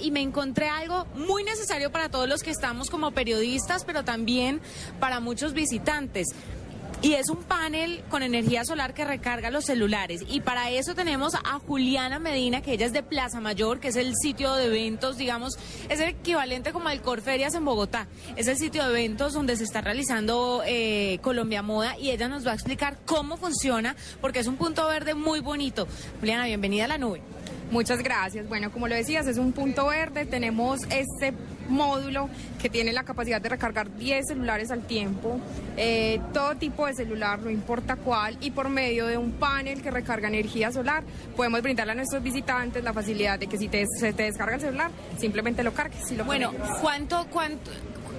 Y me encontré algo muy necesario para todos los que estamos como periodistas, pero también para muchos visitantes. Y es un panel con energía solar que recarga los celulares. Y para eso tenemos a Juliana Medina, que ella es de Plaza Mayor, que es el sitio de eventos, digamos, es el equivalente como al Corferias en Bogotá. Es el sitio de eventos donde se está realizando eh, Colombia Moda y ella nos va a explicar cómo funciona, porque es un punto verde muy bonito. Juliana, bienvenida a la nube. Muchas gracias. Bueno, como lo decías, es un punto verde. Tenemos este módulo que tiene la capacidad de recargar 10 celulares al tiempo, eh, todo tipo de celular, no importa cuál, y por medio de un panel que recarga energía solar, podemos brindarle a nuestros visitantes la facilidad de que si te, se te descarga el celular, simplemente lo cargues. Si lo bueno, ¿cuánto, cuánto,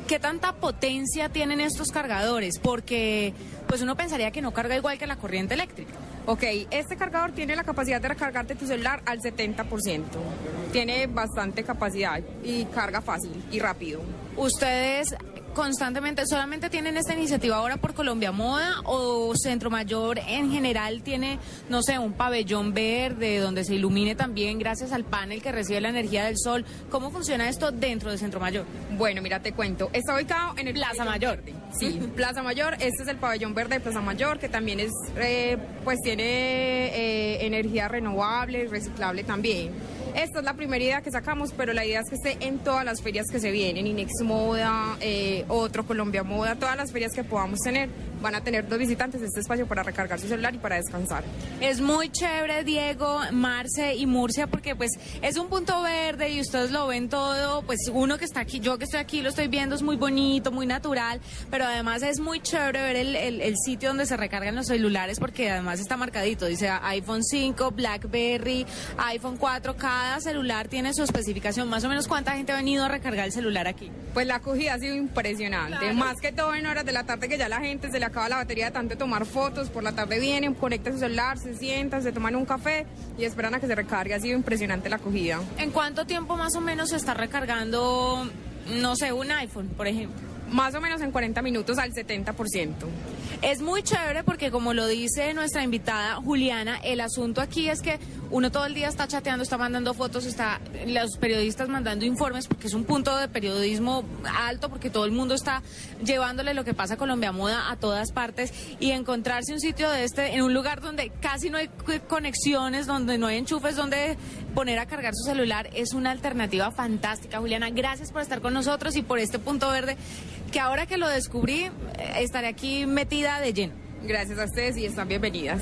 qué tanta potencia tienen estos cargadores? Porque pues uno pensaría que no carga igual que la corriente eléctrica. Ok, este cargador tiene la capacidad de recargarte tu celular al 70%. Tiene bastante capacidad y carga fácil y rápido. Ustedes constantemente, solamente tienen esta iniciativa ahora por Colombia Moda o Centro Mayor en general tiene, no sé, un pabellón verde donde se ilumine también gracias al panel que recibe la energía del sol. ¿Cómo funciona esto dentro de Centro Mayor? Bueno, mira, te cuento. Está ubicado en el Plaza Mayor. Sí, Plaza Mayor. Este es el pabellón verde de Plaza Mayor, que también es, eh, pues tiene eh, energía renovable y reciclable también. Esta es la primera idea que sacamos, pero la idea es que esté en todas las ferias que se vienen, Inex Moda, eh, otro Colombia Moda, todas las ferias que podamos tener. Van a tener dos visitantes este espacio para recargar su celular y para descansar. Es muy chévere, Diego, Marce y Murcia, porque pues es un punto verde y ustedes lo ven todo, pues uno que está aquí, yo que estoy aquí lo estoy viendo, es muy bonito, muy natural, pero además es muy chévere ver el, sitio donde se recargan los celulares, porque además está marcadito, dice iPhone 5, BlackBerry, iPhone 4, cada celular tiene su especificación, más o menos cuánta gente ha venido a recargar el celular aquí. Pues la acogida ha sido impresionante, más que todo en horas de la tarde que ya la gente se le acaba la batería de tanto tomar fotos, por la tarde vienen, conectan su celular, se sientan, se toman un café y esperan a que se recargue. Ha sido impresionante la acogida. ¿En cuánto tiempo más o menos se está recargando, no sé, un iPhone, por ejemplo? Más o menos en 40 minutos al 70%. Es muy chévere porque como lo dice nuestra invitada Juliana, el asunto aquí es que uno todo el día está chateando, está mandando fotos, está los periodistas mandando informes porque es un punto de periodismo alto porque todo el mundo está llevándole lo que pasa a Colombia Moda a todas partes y encontrarse un sitio de este en un lugar donde casi no hay conexiones, donde no hay enchufes, donde poner a cargar su celular es una alternativa fantástica. Juliana, gracias por estar con nosotros y por este punto verde que ahora que lo descubrí, eh, estaré aquí metida de lleno. Gracias a ustedes y están bienvenidas.